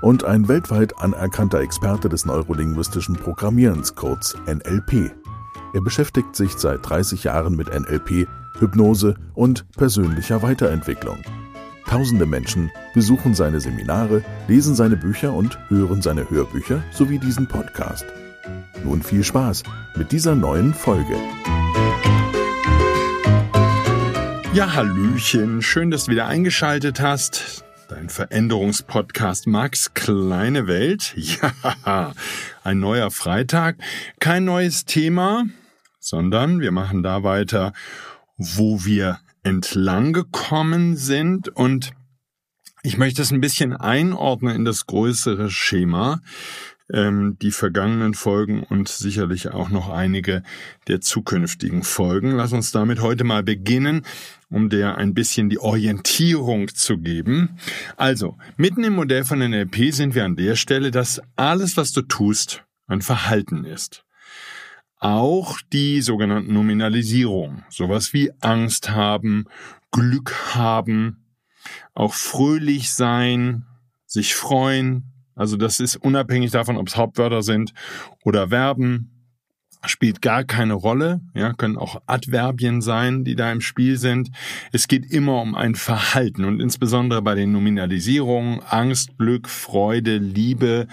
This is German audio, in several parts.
und ein weltweit anerkannter Experte des neurolinguistischen Programmierens, kurz NLP. Er beschäftigt sich seit 30 Jahren mit NLP, Hypnose und persönlicher Weiterentwicklung. Tausende Menschen besuchen seine Seminare, lesen seine Bücher und hören seine Hörbücher sowie diesen Podcast. Nun viel Spaß mit dieser neuen Folge. Ja, Hallöchen, schön, dass du wieder eingeschaltet hast. Dein Veränderungspodcast Max Kleine Welt. Ja, ein neuer Freitag. Kein neues Thema, sondern wir machen da weiter, wo wir entlang gekommen sind und ich möchte es ein bisschen einordnen in das größere Schema ähm, die vergangenen Folgen und sicherlich auch noch einige der zukünftigen Folgen. Lass uns damit heute mal beginnen, um der ein bisschen die Orientierung zu geben. Also, mitten im Modell von NLP sind wir an der Stelle, dass alles, was du tust, ein Verhalten ist. Auch die sogenannten Nominalisierung, sowas wie Angst haben, Glück haben, auch fröhlich sein, sich freuen, also das ist unabhängig davon, ob es Hauptwörter sind oder Verben, spielt gar keine Rolle, ja, können auch Adverbien sein, die da im Spiel sind. Es geht immer um ein Verhalten und insbesondere bei den Nominalisierungen Angst, Glück, Freude, Liebe,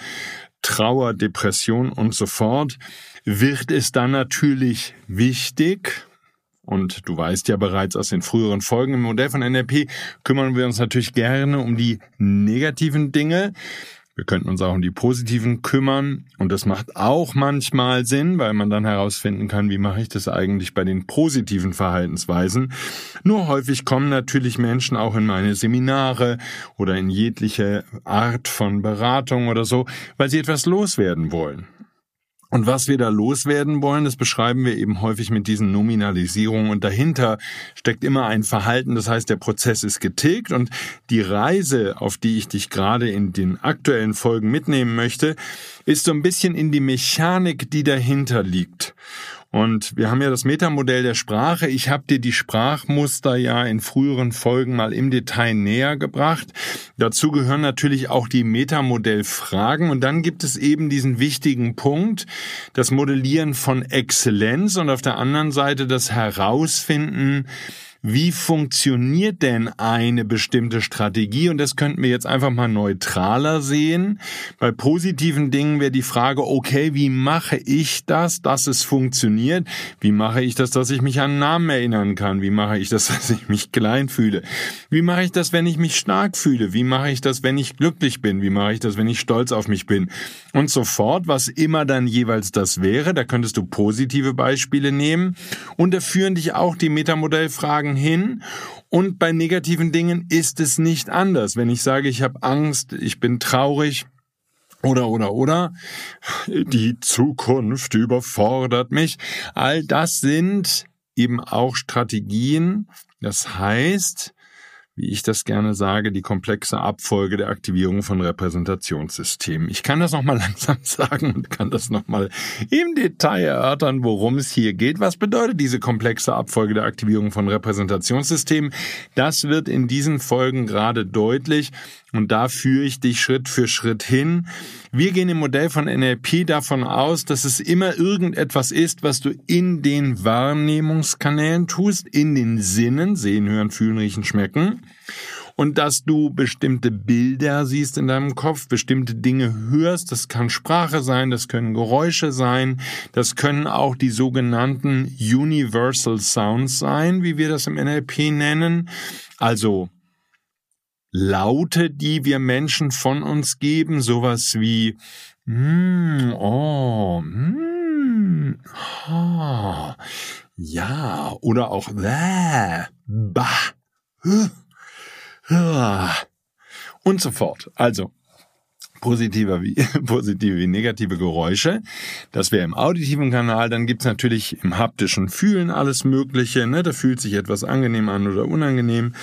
Trauer, Depression und so fort wird es dann natürlich wichtig, und du weißt ja bereits aus den früheren Folgen im Modell von NLP, kümmern wir uns natürlich gerne um die negativen Dinge. Wir könnten uns auch um die positiven kümmern und das macht auch manchmal Sinn, weil man dann herausfinden kann, wie mache ich das eigentlich bei den positiven Verhaltensweisen. Nur häufig kommen natürlich Menschen auch in meine Seminare oder in jegliche Art von Beratung oder so, weil sie etwas loswerden wollen. Und was wir da loswerden wollen, das beschreiben wir eben häufig mit diesen Nominalisierungen. Und dahinter steckt immer ein Verhalten. Das heißt, der Prozess ist getilgt und die Reise, auf die ich dich gerade in den aktuellen Folgen mitnehmen möchte, ist so ein bisschen in die Mechanik, die dahinter liegt. Und wir haben ja das Metamodell der Sprache. Ich habe dir die Sprachmuster ja in früheren Folgen mal im Detail näher gebracht. Dazu gehören natürlich auch die Metamodellfragen. Und dann gibt es eben diesen wichtigen Punkt, das Modellieren von Exzellenz und auf der anderen Seite das Herausfinden, wie funktioniert denn eine bestimmte Strategie? Und das könnten wir jetzt einfach mal neutraler sehen. Bei positiven Dingen wäre die Frage, okay, wie mache ich das, dass es funktioniert? Wie mache ich das, dass ich mich an Namen erinnern kann? Wie mache ich das, dass ich mich klein fühle? Wie mache ich das, wenn ich mich stark fühle? Wie mache ich das, wenn ich glücklich bin? Wie mache ich das, wenn ich stolz auf mich bin? Und so fort, was immer dann jeweils das wäre. Da könntest du positive Beispiele nehmen. Und da führen dich auch die Metamodellfragen Fragen hin. Und bei negativen Dingen ist es nicht anders. Wenn ich sage, ich habe Angst, ich bin traurig, oder, oder, oder, die Zukunft überfordert mich. All das sind eben auch Strategien. Das heißt, wie ich das gerne sage, die komplexe Abfolge der Aktivierung von Repräsentationssystemen. Ich kann das nochmal langsam sagen und kann das nochmal im Detail erörtern, worum es hier geht. Was bedeutet diese komplexe Abfolge der Aktivierung von Repräsentationssystemen? Das wird in diesen Folgen gerade deutlich und da führe ich dich Schritt für Schritt hin. Wir gehen im Modell von NLP davon aus, dass es immer irgendetwas ist, was du in den Wahrnehmungskanälen tust, in den Sinnen, sehen, hören, fühlen, riechen, schmecken. Und dass du bestimmte Bilder siehst in deinem Kopf, bestimmte Dinge hörst. Das kann Sprache sein, das können Geräusche sein, das können auch die sogenannten Universal Sounds sein, wie wir das im NLP nennen. Also Laute, die wir Menschen von uns geben, sowas wie mm, oh, mm, oh, ja, oder auch bäh, bah, und so fort. Also, positive wie, positive wie negative Geräusche. Das wäre im auditiven Kanal. Dann gibt's natürlich im haptischen Fühlen alles Mögliche. Ne? Da fühlt sich etwas angenehm an oder unangenehm.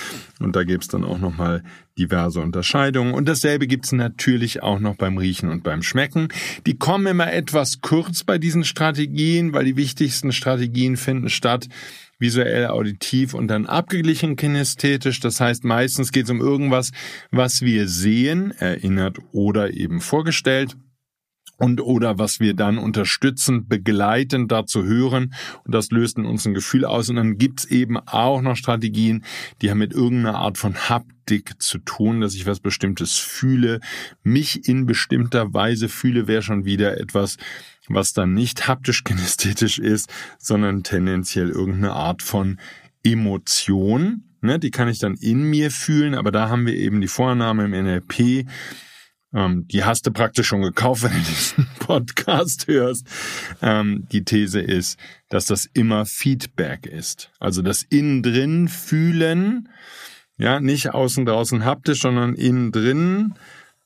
Und da gibt's dann auch nochmal diverse Unterscheidungen. Und dasselbe gibt's natürlich auch noch beim Riechen und beim Schmecken. Die kommen immer etwas kurz bei diesen Strategien, weil die wichtigsten Strategien finden statt visuell, auditiv und dann abgeglichen kinästhetisch. Das heißt, meistens geht es um irgendwas, was wir sehen, erinnert oder eben vorgestellt und oder was wir dann unterstützend, begleitend dazu hören und das löst in uns ein Gefühl aus und dann gibt's eben auch noch Strategien, die haben mit irgendeiner Art von Haptik zu tun, dass ich was Bestimmtes fühle, mich in bestimmter Weise fühle, wäre schon wieder etwas, was dann nicht haptisch kinästhetisch ist, sondern tendenziell irgendeine Art von Emotion. Ne, die kann ich dann in mir fühlen, aber da haben wir eben die Vorname im NLP. Ähm, die hast du praktisch schon gekauft, wenn du diesen Podcast hörst. Ähm, die These ist, dass das immer Feedback ist. Also das innen drin fühlen, ja, nicht außen draußen haptisch, sondern innen drin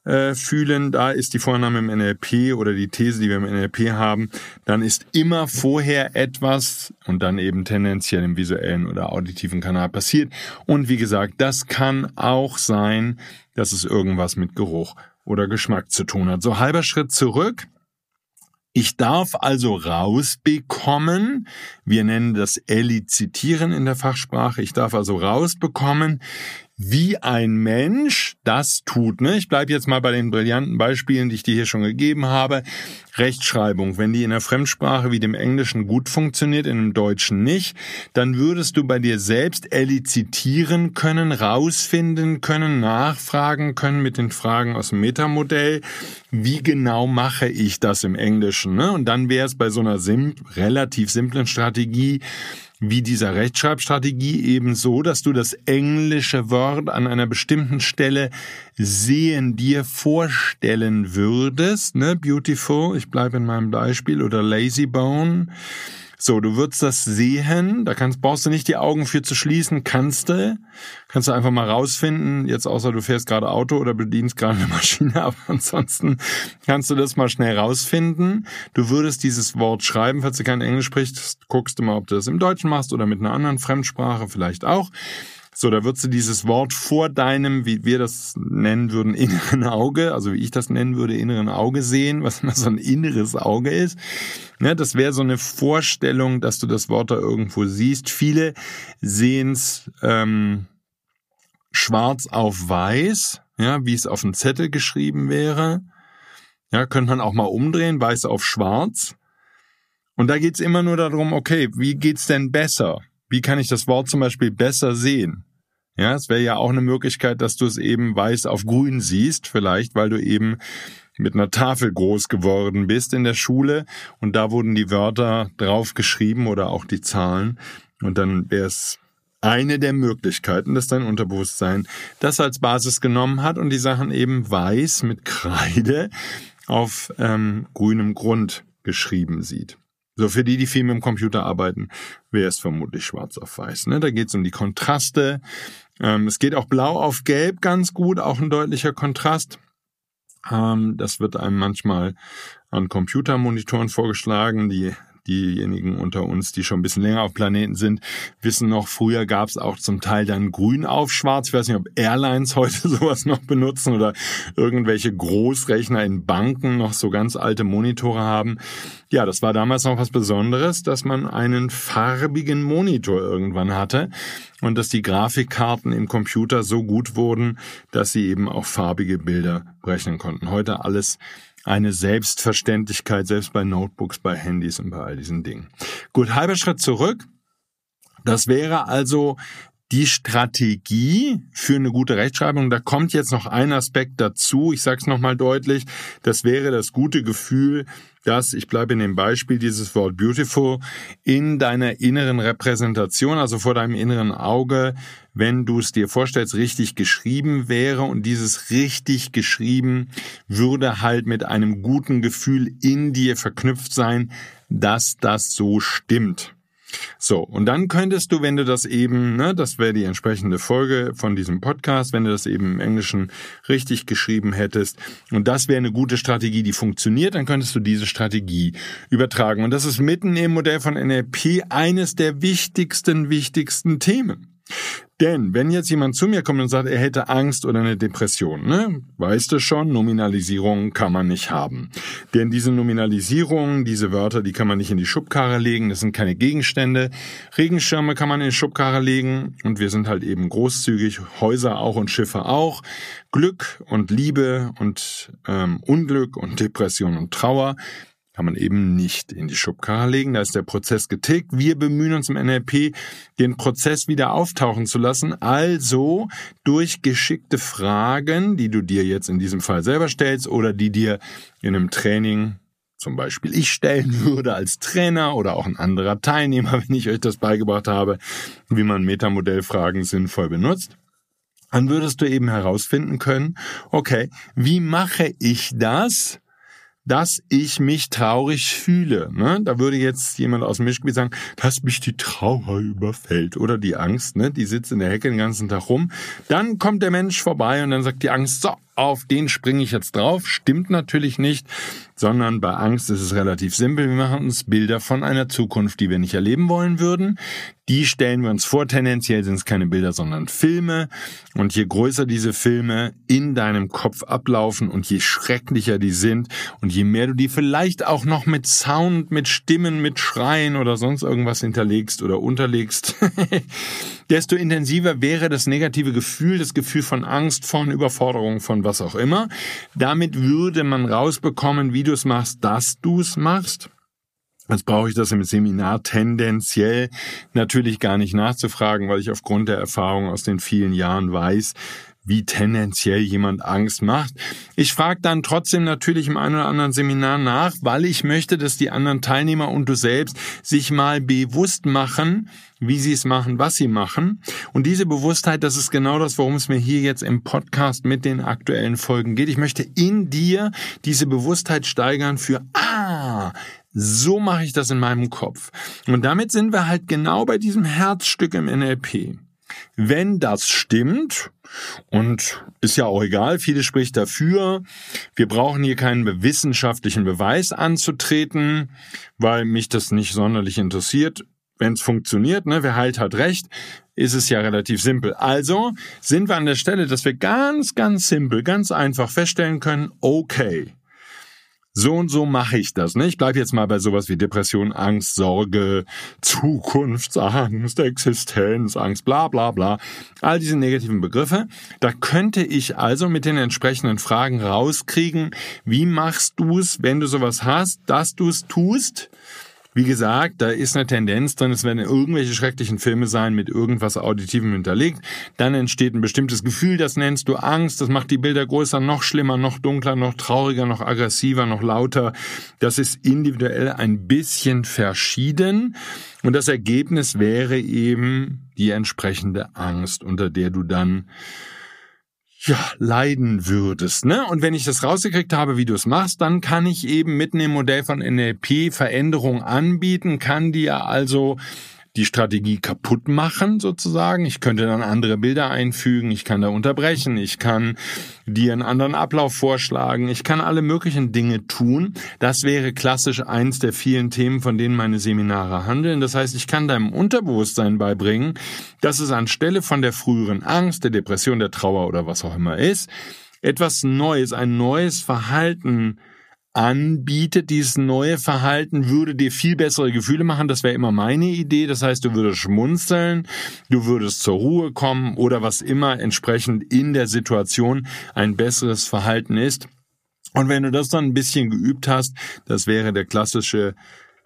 äh, fühlen, da ist die Vorname im NLP oder die These, die wir im NLP haben, dann ist immer vorher etwas und dann eben tendenziell im visuellen oder auditiven Kanal passiert. Und wie gesagt, das kann auch sein, dass es irgendwas mit Geruch oder Geschmack zu tun hat. So halber Schritt zurück. Ich darf also rausbekommen, wir nennen das Elizitieren in der Fachsprache, ich darf also rausbekommen, wie ein Mensch das tut. Ne? Ich bleibe jetzt mal bei den brillanten Beispielen, die ich dir hier schon gegeben habe. Rechtschreibung, wenn die in der Fremdsprache wie dem Englischen gut funktioniert, in dem Deutschen nicht, dann würdest du bei dir selbst elizitieren können, rausfinden können, nachfragen können mit den Fragen aus dem Metamodell, wie genau mache ich das im Englischen. Ne? Und dann wäre es bei so einer sim relativ simplen Strategie, wie dieser Rechtschreibstrategie eben so, dass du das englische Wort an einer bestimmten Stelle sehen dir vorstellen würdest, ne, beautiful, ich bleibe in meinem Beispiel, oder lazy bone, so, du würdest das sehen, da kannst, brauchst du nicht die Augen für zu schließen, kannst du, kannst du einfach mal rausfinden, jetzt außer du fährst gerade Auto oder bedienst gerade eine Maschine, aber ansonsten kannst du das mal schnell rausfinden. Du würdest dieses Wort schreiben, falls du kein Englisch sprichst, guckst du mal, ob du das im Deutschen machst oder mit einer anderen Fremdsprache vielleicht auch. So, da würdest du dieses Wort vor deinem, wie wir das nennen würden, inneren Auge, also wie ich das nennen würde, inneren Auge sehen, was immer so ein inneres Auge ist. Ne, das wäre so eine Vorstellung, dass du das Wort da irgendwo siehst. Viele sehen es ähm, schwarz auf weiß, ja, wie es auf dem Zettel geschrieben wäre. Ja, könnte man auch mal umdrehen, weiß auf schwarz. Und da geht's immer nur darum, okay, wie geht's denn besser? Wie kann ich das Wort zum Beispiel besser sehen? Ja, es wäre ja auch eine Möglichkeit, dass du es eben weiß auf grün siehst, vielleicht, weil du eben mit einer Tafel groß geworden bist in der Schule und da wurden die Wörter drauf geschrieben oder auch die Zahlen und dann wäre es eine der Möglichkeiten, dass dein Unterbewusstsein das als Basis genommen hat und die Sachen eben weiß mit Kreide auf ähm, grünem Grund geschrieben sieht. So für die, die viel mit dem Computer arbeiten, wäre es vermutlich schwarz auf weiß. Ne? Da geht es um die Kontraste. Ähm, es geht auch blau auf gelb ganz gut, auch ein deutlicher Kontrast. Ähm, das wird einem manchmal an Computermonitoren vorgeschlagen, die diejenigen unter uns, die schon ein bisschen länger auf Planeten sind, wissen noch, früher gab es auch zum Teil dann grün auf schwarz. Ich weiß nicht, ob Airlines heute sowas noch benutzen oder irgendwelche Großrechner in Banken noch so ganz alte Monitore haben. Ja, das war damals noch was Besonderes, dass man einen farbigen Monitor irgendwann hatte und dass die Grafikkarten im Computer so gut wurden, dass sie eben auch farbige Bilder berechnen konnten. Heute alles eine Selbstverständlichkeit, selbst bei Notebooks, bei Handys und bei all diesen Dingen. Gut, halber Schritt zurück. Das wäre also die Strategie für eine gute Rechtschreibung. Da kommt jetzt noch ein Aspekt dazu. Ich sage es nochmal deutlich. Das wäre das gute Gefühl, dass, ich bleibe in dem Beispiel dieses Wort beautiful, in deiner inneren Repräsentation, also vor deinem inneren Auge, wenn du es dir vorstellst, richtig geschrieben wäre und dieses richtig geschrieben würde halt mit einem guten Gefühl in dir verknüpft sein, dass das so stimmt. So, und dann könntest du, wenn du das eben, ne, das wäre die entsprechende Folge von diesem Podcast, wenn du das eben im Englischen richtig geschrieben hättest, und das wäre eine gute Strategie, die funktioniert, dann könntest du diese Strategie übertragen. Und das ist mitten im Modell von NLP eines der wichtigsten, wichtigsten Themen. Denn wenn jetzt jemand zu mir kommt und sagt, er hätte Angst oder eine Depression, ne, weißt du schon, Nominalisierung kann man nicht haben. Denn diese Nominalisierung, diese Wörter, die kann man nicht in die Schubkarre legen, das sind keine Gegenstände. Regenschirme kann man in die Schubkarre legen und wir sind halt eben großzügig, Häuser auch und Schiffe auch. Glück und Liebe und ähm, Unglück und Depression und Trauer kann man eben nicht in die Schubkarre legen. Da ist der Prozess getickt. Wir bemühen uns im NLP, den Prozess wieder auftauchen zu lassen. Also durch geschickte Fragen, die du dir jetzt in diesem Fall selber stellst oder die dir in einem Training zum Beispiel ich stellen würde als Trainer oder auch ein anderer Teilnehmer, wenn ich euch das beigebracht habe, wie man Metamodellfragen sinnvoll benutzt dann würdest du eben herausfinden können, okay, wie mache ich das, dass ich mich traurig fühle. Ne? Da würde jetzt jemand aus dem Mischgebiet sagen, dass mich die Trauer überfällt oder die Angst, ne? die sitzt in der Hecke den ganzen Tag rum. Dann kommt der Mensch vorbei und dann sagt die Angst, so, auf den springe ich jetzt drauf. Stimmt natürlich nicht, sondern bei Angst ist es relativ simpel. Wir machen uns Bilder von einer Zukunft, die wir nicht erleben wollen würden. Die stellen wir uns vor. Tendenziell sind es keine Bilder, sondern Filme. Und je größer diese Filme in deinem Kopf ablaufen und je schrecklicher die sind und je mehr du die vielleicht auch noch mit Sound, mit Stimmen, mit Schreien oder sonst irgendwas hinterlegst oder unterlegst, desto intensiver wäre das negative Gefühl, das Gefühl von Angst, von Überforderung, von was auch immer. Damit würde man rausbekommen, wie du es machst, dass du es machst. Jetzt brauche ich das im Seminar tendenziell natürlich gar nicht nachzufragen, weil ich aufgrund der Erfahrung aus den vielen Jahren weiß, wie tendenziell jemand Angst macht. Ich frage dann trotzdem natürlich im einen oder anderen Seminar nach, weil ich möchte, dass die anderen Teilnehmer und du selbst sich mal bewusst machen, wie sie es machen, was sie machen. Und diese Bewusstheit, das ist genau das, worum es mir hier jetzt im Podcast mit den aktuellen Folgen geht. Ich möchte in dir diese Bewusstheit steigern für, ah, so mache ich das in meinem Kopf. Und damit sind wir halt genau bei diesem Herzstück im NLP. Wenn das stimmt, und ist ja auch egal, viele spricht dafür, wir brauchen hier keinen wissenschaftlichen Beweis anzutreten, weil mich das nicht sonderlich interessiert. Wenn es funktioniert, ne, wer heilt hat recht, ist es ja relativ simpel. Also sind wir an der Stelle, dass wir ganz, ganz simpel, ganz einfach feststellen können, okay, so und so mache ich das. Ne? Ich bleibe jetzt mal bei sowas wie Depression, Angst, Sorge, Zukunftsangst, Existenzangst, bla bla bla. All diese negativen Begriffe. Da könnte ich also mit den entsprechenden Fragen rauskriegen, wie machst du es, wenn du sowas hast, dass du es tust wie gesagt, da ist eine Tendenz drin, es werden irgendwelche schrecklichen Filme sein mit irgendwas Auditivem hinterlegt. Dann entsteht ein bestimmtes Gefühl, das nennst du Angst, das macht die Bilder größer, noch schlimmer, noch dunkler, noch trauriger, noch aggressiver, noch lauter. Das ist individuell ein bisschen verschieden. Und das Ergebnis wäre eben die entsprechende Angst, unter der du dann ja, leiden würdest. Ne? Und wenn ich das rausgekriegt habe, wie du es machst, dann kann ich eben mitten im Modell von NLP Veränderungen anbieten, kann dir also die Strategie kaputt machen, sozusagen. Ich könnte dann andere Bilder einfügen, ich kann da unterbrechen, ich kann dir einen anderen Ablauf vorschlagen, ich kann alle möglichen Dinge tun. Das wäre klassisch eins der vielen Themen, von denen meine Seminare handeln. Das heißt, ich kann deinem Unterbewusstsein beibringen, dass es anstelle von der früheren Angst, der Depression, der Trauer oder was auch immer ist, etwas Neues, ein neues Verhalten anbietet, dieses neue Verhalten, würde dir viel bessere Gefühle machen. Das wäre immer meine Idee. Das heißt, du würdest schmunzeln, du würdest zur Ruhe kommen oder was immer entsprechend in der Situation ein besseres Verhalten ist. Und wenn du das dann ein bisschen geübt hast, das wäre der klassische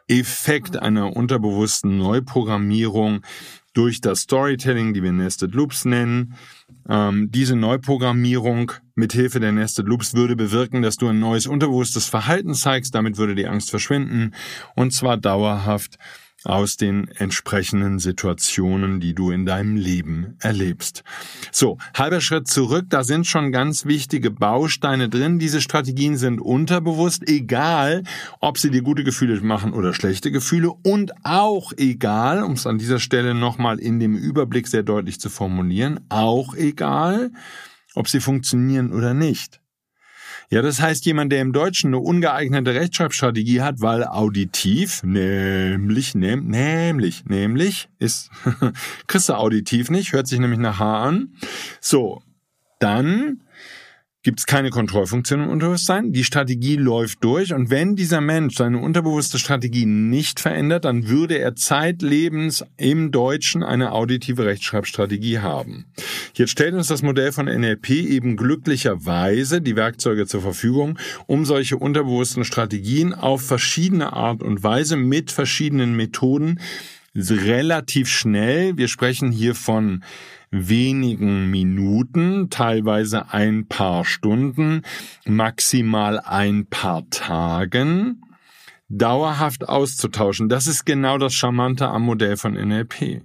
Effekt einer unterbewussten Neuprogrammierung durch das Storytelling, die wir Nested Loops nennen. Ähm, diese Neuprogrammierung mit Hilfe der Nested Loops würde bewirken, dass du ein neues unterbewusstes Verhalten zeigst. Damit würde die Angst verschwinden und zwar dauerhaft. Aus den entsprechenden Situationen, die du in deinem Leben erlebst. So, halber Schritt zurück, da sind schon ganz wichtige Bausteine drin. Diese Strategien sind unterbewusst, egal, ob sie dir gute Gefühle machen oder schlechte Gefühle und auch egal, um es an dieser Stelle nochmal in dem Überblick sehr deutlich zu formulieren, auch egal, ob sie funktionieren oder nicht. Ja, das heißt, jemand, der im Deutschen eine ungeeignete Rechtschreibstrategie hat, weil auditiv, nämlich, nehm, nämlich, nämlich, ist, kriegst du auditiv nicht, hört sich nämlich nach H an. So, dann gibt es keine Kontrollfunktion im Unterbewusstsein. Die Strategie läuft durch und wenn dieser Mensch seine unterbewusste Strategie nicht verändert, dann würde er zeitlebens im Deutschen eine auditive Rechtschreibstrategie haben. Jetzt stellt uns das Modell von NLP eben glücklicherweise die Werkzeuge zur Verfügung, um solche unterbewussten Strategien auf verschiedene Art und Weise mit verschiedenen Methoden relativ schnell, wir sprechen hier von wenigen Minuten, teilweise ein paar Stunden, maximal ein paar Tagen dauerhaft auszutauschen. Das ist genau das Charmante am Modell von NLP.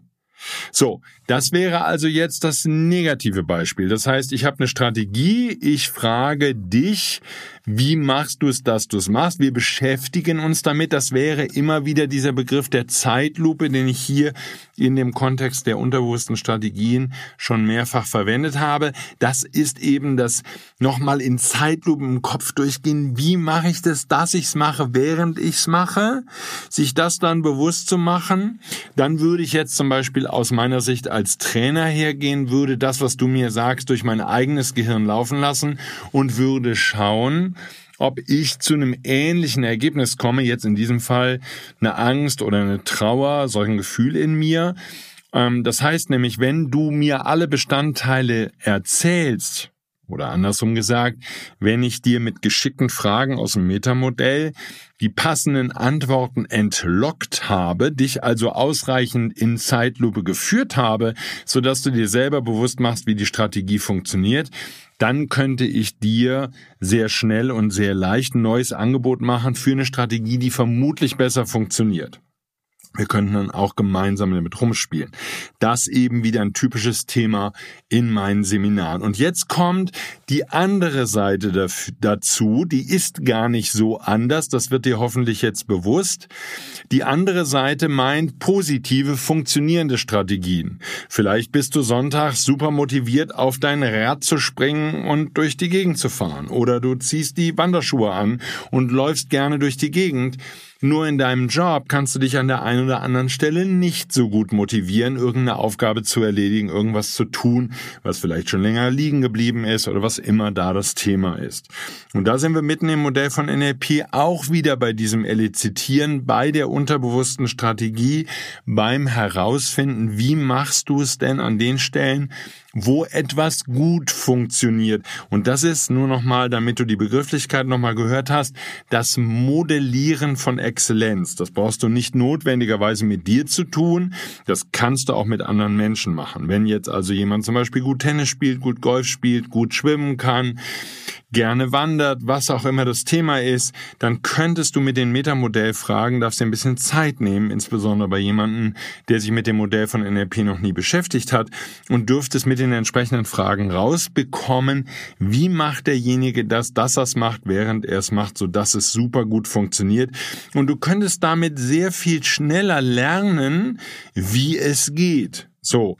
So, das wäre also jetzt das negative Beispiel. Das heißt, ich habe eine Strategie, ich frage dich, wie machst du es, dass du es machst? Wir beschäftigen uns damit. Das wäre immer wieder dieser Begriff der Zeitlupe, den ich hier in dem Kontext der unterbewussten Strategien schon mehrfach verwendet habe. Das ist eben das nochmal in Zeitlupe im Kopf durchgehen. Wie mache ich das, dass ich es mache, während ich es mache? Sich das dann bewusst zu machen. Dann würde ich jetzt zum Beispiel aus meiner Sicht als Trainer hergehen, würde das, was du mir sagst, durch mein eigenes Gehirn laufen lassen und würde schauen, ob ich zu einem ähnlichen Ergebnis komme, jetzt in diesem Fall eine Angst oder eine Trauer, solchen Gefühl in mir. Ähm, das heißt nämlich, wenn du mir alle Bestandteile erzählst, oder andersrum gesagt, wenn ich dir mit geschickten Fragen aus dem Metamodell die passenden Antworten entlockt habe, dich also ausreichend in Zeitlupe geführt habe, sodass du dir selber bewusst machst, wie die Strategie funktioniert, dann könnte ich dir sehr schnell und sehr leicht ein neues Angebot machen für eine Strategie, die vermutlich besser funktioniert. Wir könnten dann auch gemeinsam damit rumspielen. Das eben wieder ein typisches Thema in meinen Seminaren. Und jetzt kommt die andere Seite dazu. Die ist gar nicht so anders. Das wird dir hoffentlich jetzt bewusst. Die andere Seite meint positive, funktionierende Strategien. Vielleicht bist du Sonntag super motiviert, auf dein Rad zu springen und durch die Gegend zu fahren. Oder du ziehst die Wanderschuhe an und läufst gerne durch die Gegend. Nur in deinem Job kannst du dich an der einen oder anderen Stelle nicht so gut motivieren, irgendeine Aufgabe zu erledigen, irgendwas zu tun, was vielleicht schon länger liegen geblieben ist oder was immer da das Thema ist. Und da sind wir mitten im Modell von NLP auch wieder bei diesem Elizitieren, bei der unterbewussten Strategie, beim Herausfinden, wie machst du es denn an den Stellen, wo etwas gut funktioniert. Und das ist nur nochmal, damit du die Begrifflichkeit nochmal gehört hast, das Modellieren von Exzellenz. Das brauchst du nicht notwendigerweise mit dir zu tun. Das kannst du auch mit anderen Menschen machen. Wenn jetzt also jemand zum Beispiel gut Tennis spielt, gut Golf spielt, gut schwimmen kann, gerne wandert, was auch immer das Thema ist, dann könntest du mit dem Metamodell fragen, darfst dir ein bisschen Zeit nehmen, insbesondere bei jemandem, der sich mit dem Modell von NLP noch nie beschäftigt hat und dürftest mit den entsprechenden Fragen rausbekommen, wie macht derjenige das, dass er es macht, während er es macht, so dass es super gut funktioniert. Und du könntest damit sehr viel schneller lernen, wie es geht. So.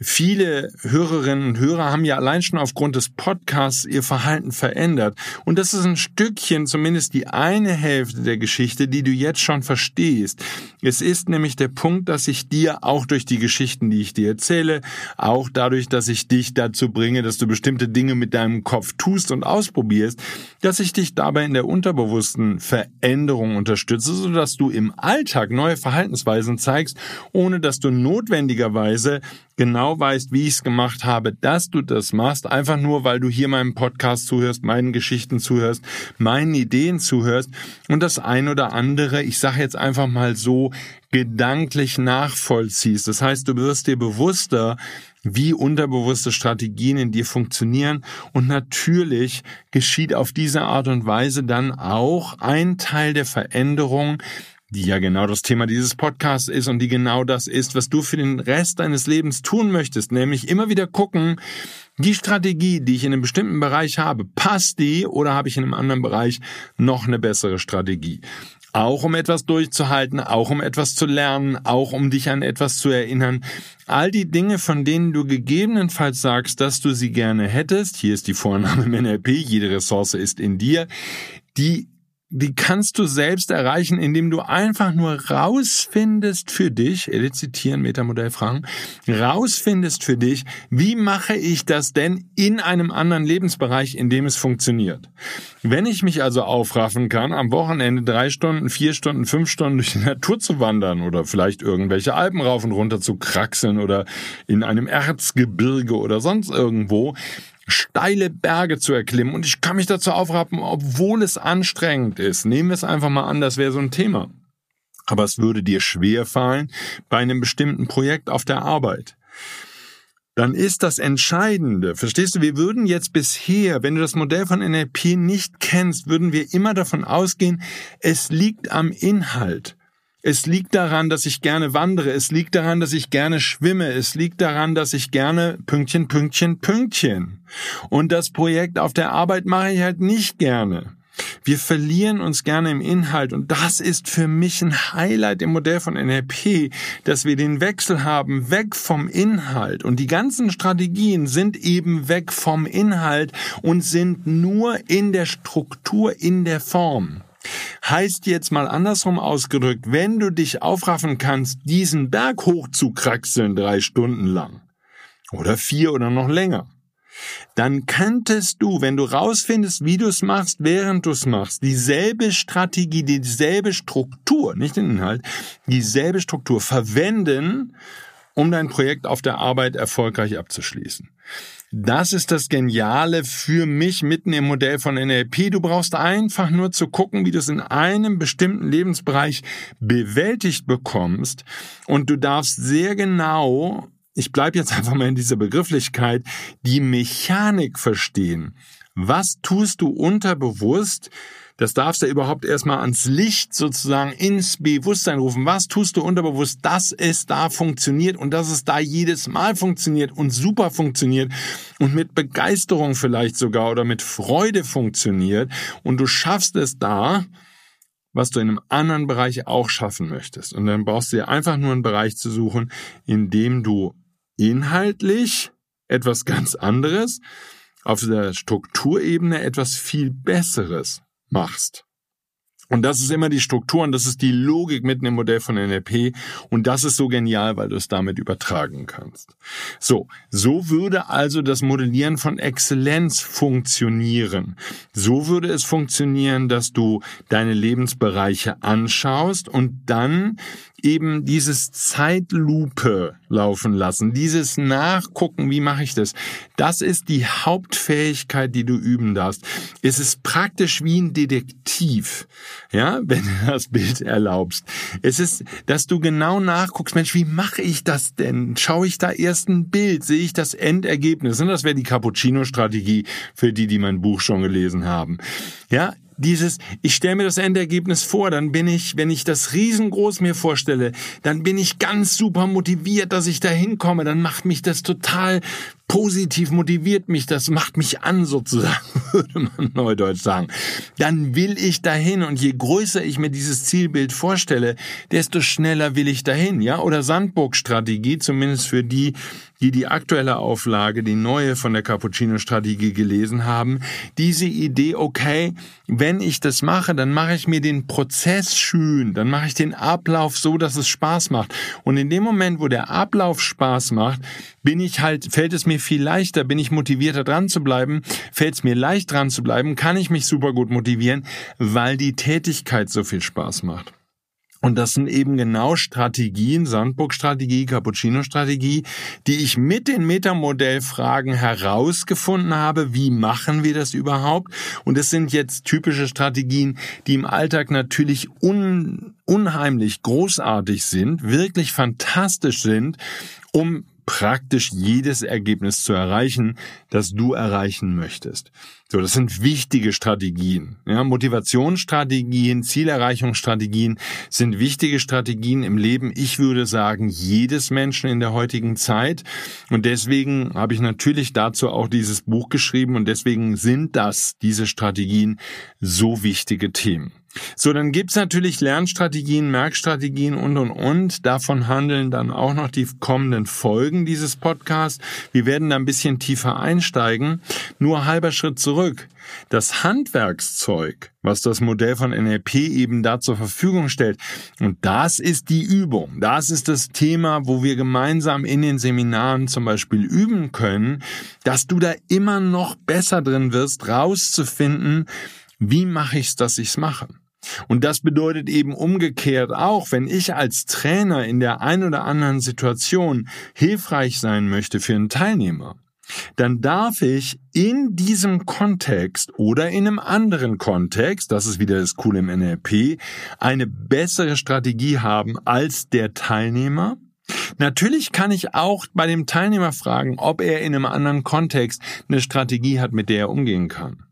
Viele Hörerinnen und Hörer haben ja allein schon aufgrund des Podcasts ihr Verhalten verändert. Und das ist ein Stückchen, zumindest die eine Hälfte der Geschichte, die du jetzt schon verstehst. Es ist nämlich der Punkt, dass ich dir auch durch die Geschichten, die ich dir erzähle, auch dadurch, dass ich dich dazu bringe, dass du bestimmte Dinge mit deinem Kopf tust und ausprobierst, dass ich dich dabei in der unterbewussten Veränderung unterstütze, sodass du im Alltag neue Verhaltensweisen zeigst, ohne dass du notwendigerweise genau weißt, wie ich es gemacht habe, dass du das machst, einfach nur, weil du hier meinem Podcast zuhörst, meinen Geschichten zuhörst, meinen Ideen zuhörst und das ein oder andere, ich sage jetzt einfach mal so, gedanklich nachvollziehst. Das heißt, du wirst dir bewusster, wie unterbewusste Strategien in dir funktionieren und natürlich geschieht auf diese Art und Weise dann auch ein Teil der Veränderung, die ja genau das Thema dieses Podcasts ist und die genau das ist, was du für den Rest deines Lebens tun möchtest, nämlich immer wieder gucken, die Strategie, die ich in einem bestimmten Bereich habe, passt die oder habe ich in einem anderen Bereich noch eine bessere Strategie? Auch um etwas durchzuhalten, auch um etwas zu lernen, auch um dich an etwas zu erinnern. All die Dinge, von denen du gegebenenfalls sagst, dass du sie gerne hättest, hier ist die Vorname im NLP, jede Ressource ist in dir, die die kannst du selbst erreichen, indem du einfach nur rausfindest für dich, zitieren Metamodell Fragen, rausfindest für dich, wie mache ich das denn in einem anderen Lebensbereich, in dem es funktioniert. Wenn ich mich also aufraffen kann, am Wochenende drei Stunden, vier Stunden, fünf Stunden durch die Natur zu wandern oder vielleicht irgendwelche Alpen rauf und runter zu kraxeln oder in einem Erzgebirge oder sonst irgendwo, steile Berge zu erklimmen und ich kann mich dazu aufrappen, obwohl es anstrengend ist. Nehmen wir es einfach mal an, das wäre so ein Thema. Aber es würde dir schwer fallen bei einem bestimmten Projekt auf der Arbeit. Dann ist das Entscheidende, verstehst du, wir würden jetzt bisher, wenn du das Modell von NLP nicht kennst, würden wir immer davon ausgehen, es liegt am Inhalt. Es liegt daran, dass ich gerne wandere. Es liegt daran, dass ich gerne schwimme. Es liegt daran, dass ich gerne Pünktchen, Pünktchen, Pünktchen. Und das Projekt auf der Arbeit mache ich halt nicht gerne. Wir verlieren uns gerne im Inhalt und das ist für mich ein Highlight im Modell von NLP, dass wir den Wechsel haben weg vom Inhalt und die ganzen Strategien sind eben weg vom Inhalt und sind nur in der Struktur, in der Form. Heißt jetzt mal andersrum ausgedrückt, wenn du dich aufraffen kannst, diesen Berg hochzukraxeln drei Stunden lang oder vier oder noch länger, dann könntest du, wenn du rausfindest, wie du es machst, während du es machst, dieselbe Strategie, dieselbe Struktur, nicht den Inhalt, dieselbe Struktur verwenden, um dein Projekt auf der Arbeit erfolgreich abzuschließen. Das ist das Geniale für mich mitten im Modell von NLP. Du brauchst einfach nur zu gucken, wie du es in einem bestimmten Lebensbereich bewältigt bekommst. Und du darfst sehr genau, ich bleibe jetzt einfach mal in dieser Begrifflichkeit, die Mechanik verstehen. Was tust du unterbewusst, das darfst du überhaupt erstmal ans Licht sozusagen ins Bewusstsein rufen. Was tust du unterbewusst, dass es da funktioniert und dass es da jedes Mal funktioniert und super funktioniert und mit Begeisterung vielleicht sogar oder mit Freude funktioniert und du schaffst es da, was du in einem anderen Bereich auch schaffen möchtest. Und dann brauchst du dir einfach nur einen Bereich zu suchen, in dem du inhaltlich etwas ganz anderes, auf der Strukturebene etwas viel Besseres machst. Und das ist immer die Struktur und das ist die Logik mitten im Modell von NLP. Und das ist so genial, weil du es damit übertragen kannst. So, so würde also das Modellieren von Exzellenz funktionieren. So würde es funktionieren, dass du deine Lebensbereiche anschaust und dann eben dieses Zeitlupe laufen lassen, dieses Nachgucken, wie mache ich das? Das ist die Hauptfähigkeit, die du üben darfst. Es ist praktisch wie ein Detektiv, ja, wenn du das Bild erlaubst. Es ist, dass du genau nachguckst, Mensch, wie mache ich das denn? Schaue ich da erst ein Bild, sehe ich das Endergebnis? Und das wäre die Cappuccino-Strategie für die, die mein Buch schon gelesen haben. Ja, dieses, ich stelle mir das Endergebnis vor, dann bin ich, wenn ich das riesengroß mir vorstelle, dann bin ich ganz super motiviert, dass ich da hinkomme, dann macht mich das total positiv motiviert mich, das macht mich an sozusagen, würde man neudeutsch sagen. Dann will ich dahin und je größer ich mir dieses Zielbild vorstelle, desto schneller will ich dahin, ja? Oder Sandburg-Strategie, zumindest für die, die die aktuelle Auflage, die neue von der Cappuccino-Strategie gelesen haben. Diese Idee, okay, wenn ich das mache, dann mache ich mir den Prozess schön, dann mache ich den Ablauf so, dass es Spaß macht. Und in dem Moment, wo der Ablauf Spaß macht, bin ich halt, fällt es mir viel leichter, bin ich motivierter dran zu bleiben, fällt es mir leicht dran zu bleiben, kann ich mich super gut motivieren, weil die Tätigkeit so viel Spaß macht. Und das sind eben genau Strategien, Sandburg-Strategie, Cappuccino-Strategie, die ich mit den Metamodellfragen herausgefunden habe. Wie machen wir das überhaupt? Und es sind jetzt typische Strategien, die im Alltag natürlich un unheimlich großartig sind, wirklich fantastisch sind, um praktisch jedes Ergebnis zu erreichen, das du erreichen möchtest. So, das sind wichtige Strategien. Ja, Motivationsstrategien, Zielerreichungsstrategien sind wichtige Strategien im Leben. Ich würde sagen, jedes Menschen in der heutigen Zeit. Und deswegen habe ich natürlich dazu auch dieses Buch geschrieben und deswegen sind das, diese Strategien, so wichtige Themen. So, dann gibt's natürlich Lernstrategien, Merkstrategien und, und, und. Davon handeln dann auch noch die kommenden Folgen dieses Podcasts. Wir werden da ein bisschen tiefer einsteigen. Nur halber Schritt zurück. Das Handwerkszeug, was das Modell von NLP eben da zur Verfügung stellt, und das ist die Übung. Das ist das Thema, wo wir gemeinsam in den Seminaren zum Beispiel üben können, dass du da immer noch besser drin wirst, rauszufinden, wie mache ich's, dass ich's mache. Und das bedeutet eben umgekehrt auch, wenn ich als Trainer in der ein oder anderen Situation hilfreich sein möchte für einen Teilnehmer, dann darf ich in diesem Kontext oder in einem anderen Kontext, das ist wieder das Coole im NLP, eine bessere Strategie haben als der Teilnehmer. Natürlich kann ich auch bei dem Teilnehmer fragen, ob er in einem anderen Kontext eine Strategie hat, mit der er umgehen kann.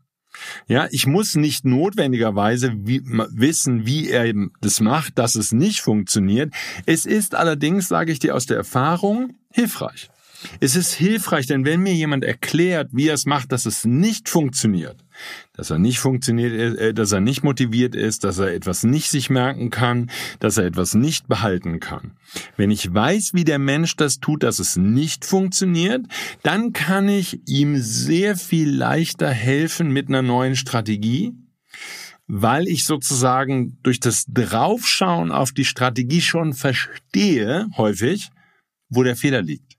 Ja, ich muss nicht notwendigerweise wie, wissen, wie er das macht, dass es nicht funktioniert. Es ist allerdings, sage ich dir aus der Erfahrung, hilfreich. Es ist hilfreich, denn wenn mir jemand erklärt, wie er es macht, dass es nicht funktioniert, dass er nicht funktioniert, äh, dass er nicht motiviert ist, dass er etwas nicht sich merken kann, dass er etwas nicht behalten kann. Wenn ich weiß, wie der Mensch das tut, dass es nicht funktioniert, dann kann ich ihm sehr viel leichter helfen mit einer neuen Strategie, weil ich sozusagen durch das Draufschauen auf die Strategie schon verstehe, häufig, wo der Fehler liegt.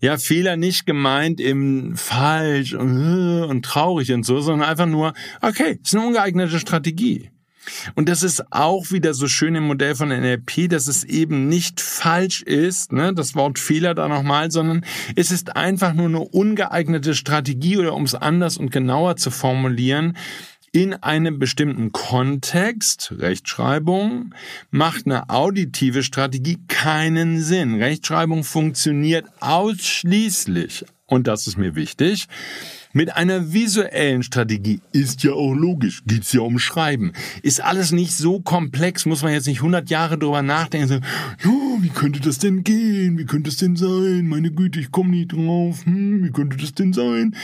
Ja, Fehler nicht gemeint im falsch und, und traurig und so, sondern einfach nur, okay, ist eine ungeeignete Strategie. Und das ist auch wieder so schön im Modell von NLP, dass es eben nicht falsch ist, ne, das Wort Fehler da nochmal, sondern es ist einfach nur eine ungeeignete Strategie oder um es anders und genauer zu formulieren, in einem bestimmten Kontext, Rechtschreibung, macht eine auditive Strategie keinen Sinn. Rechtschreibung funktioniert ausschließlich, und das ist mir wichtig, mit einer visuellen Strategie ist ja auch logisch, geht's ja um Schreiben. Ist alles nicht so komplex, muss man jetzt nicht 100 Jahre drüber nachdenken, so, ja, wie könnte das denn gehen, wie könnte es denn sein, meine Güte, ich komme nie drauf, hm, wie könnte das denn sein?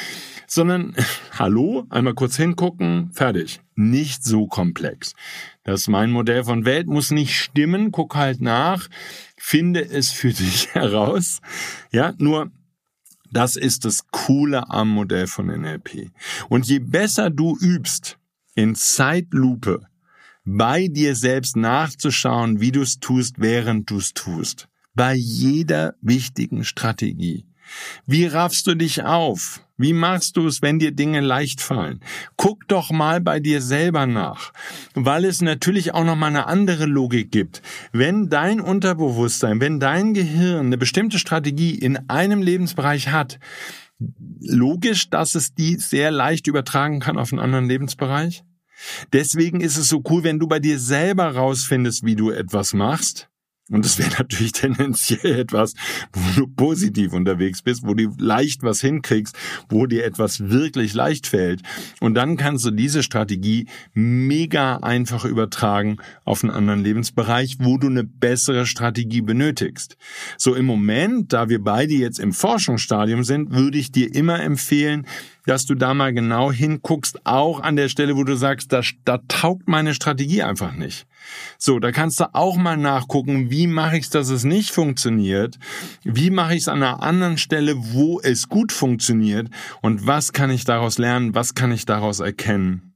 Sondern, hallo, einmal kurz hingucken, fertig. Nicht so komplex. Das ist mein Modell von Welt, muss nicht stimmen, guck halt nach, finde es für dich heraus. Ja, nur das ist das Coole am Modell von NLP. Und je besser du übst, in Zeitlupe bei dir selbst nachzuschauen, wie du es tust, während du es tust. Bei jeder wichtigen Strategie. Wie raffst du dich auf? Wie machst du es, wenn dir Dinge leicht fallen? Guck doch mal bei dir selber nach, weil es natürlich auch noch mal eine andere Logik gibt. Wenn dein Unterbewusstsein, wenn dein Gehirn eine bestimmte Strategie in einem Lebensbereich hat, logisch, dass es die sehr leicht übertragen kann auf einen anderen Lebensbereich. Deswegen ist es so cool, wenn du bei dir selber rausfindest, wie du etwas machst und das wäre natürlich tendenziell etwas, wo du positiv unterwegs bist, wo du leicht was hinkriegst, wo dir etwas wirklich leicht fällt. Und dann kannst du diese Strategie mega einfach übertragen auf einen anderen Lebensbereich, wo du eine bessere Strategie benötigst. So im Moment, da wir beide jetzt im Forschungsstadium sind, würde ich dir immer empfehlen, dass du da mal genau hinguckst, auch an der Stelle, wo du sagst, da, da taugt meine Strategie einfach nicht. So, da kannst du auch mal nachgucken, wie mache ich es, dass es nicht funktioniert? Wie mache ich es an einer anderen Stelle, wo es gut funktioniert? Und was kann ich daraus lernen? Was kann ich daraus erkennen?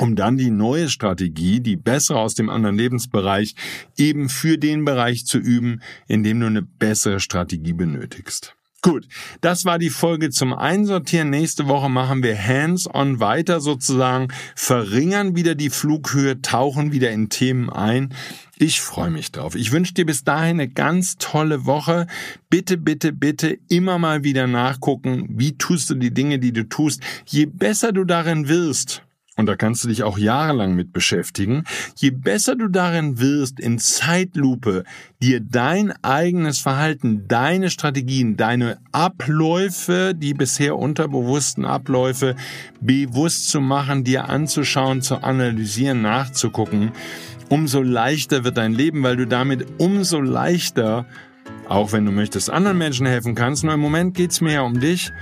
um dann die neue Strategie, die bessere aus dem anderen Lebensbereich, eben für den Bereich zu üben, in dem du eine bessere Strategie benötigst. Gut, das war die Folge zum Einsortieren. Nächste Woche machen wir hands-on weiter sozusagen, verringern wieder die Flughöhe, tauchen wieder in Themen ein. Ich freue mich drauf. Ich wünsche dir bis dahin eine ganz tolle Woche. Bitte, bitte, bitte immer mal wieder nachgucken, wie tust du die Dinge, die du tust. Je besser du darin wirst, und da kannst du dich auch jahrelang mit beschäftigen, je besser du darin wirst, in Zeitlupe dir dein eigenes Verhalten, deine Strategien, deine Abläufe, die bisher unterbewussten Abläufe bewusst zu machen, dir anzuschauen, zu analysieren, nachzugucken, umso leichter wird dein Leben, weil du damit umso leichter auch wenn du möchtest, anderen Menschen helfen kannst. Nur im Moment geht's mehr um dich.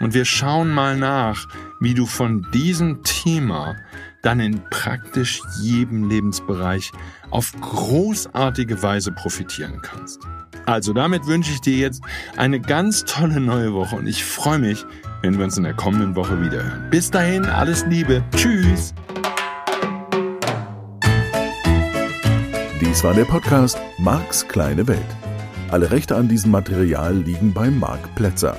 Und wir schauen mal nach, wie du von diesem Thema dann in praktisch jedem Lebensbereich auf großartige Weise profitieren kannst. Also damit wünsche ich dir jetzt eine ganz tolle neue Woche und ich freue mich, wenn wir uns in der kommenden Woche wiederhören. Bis dahin, alles Liebe. Tschüss. Dies war der Podcast Marks kleine Welt. Alle Rechte an diesem Material liegen bei Marc Plätzer.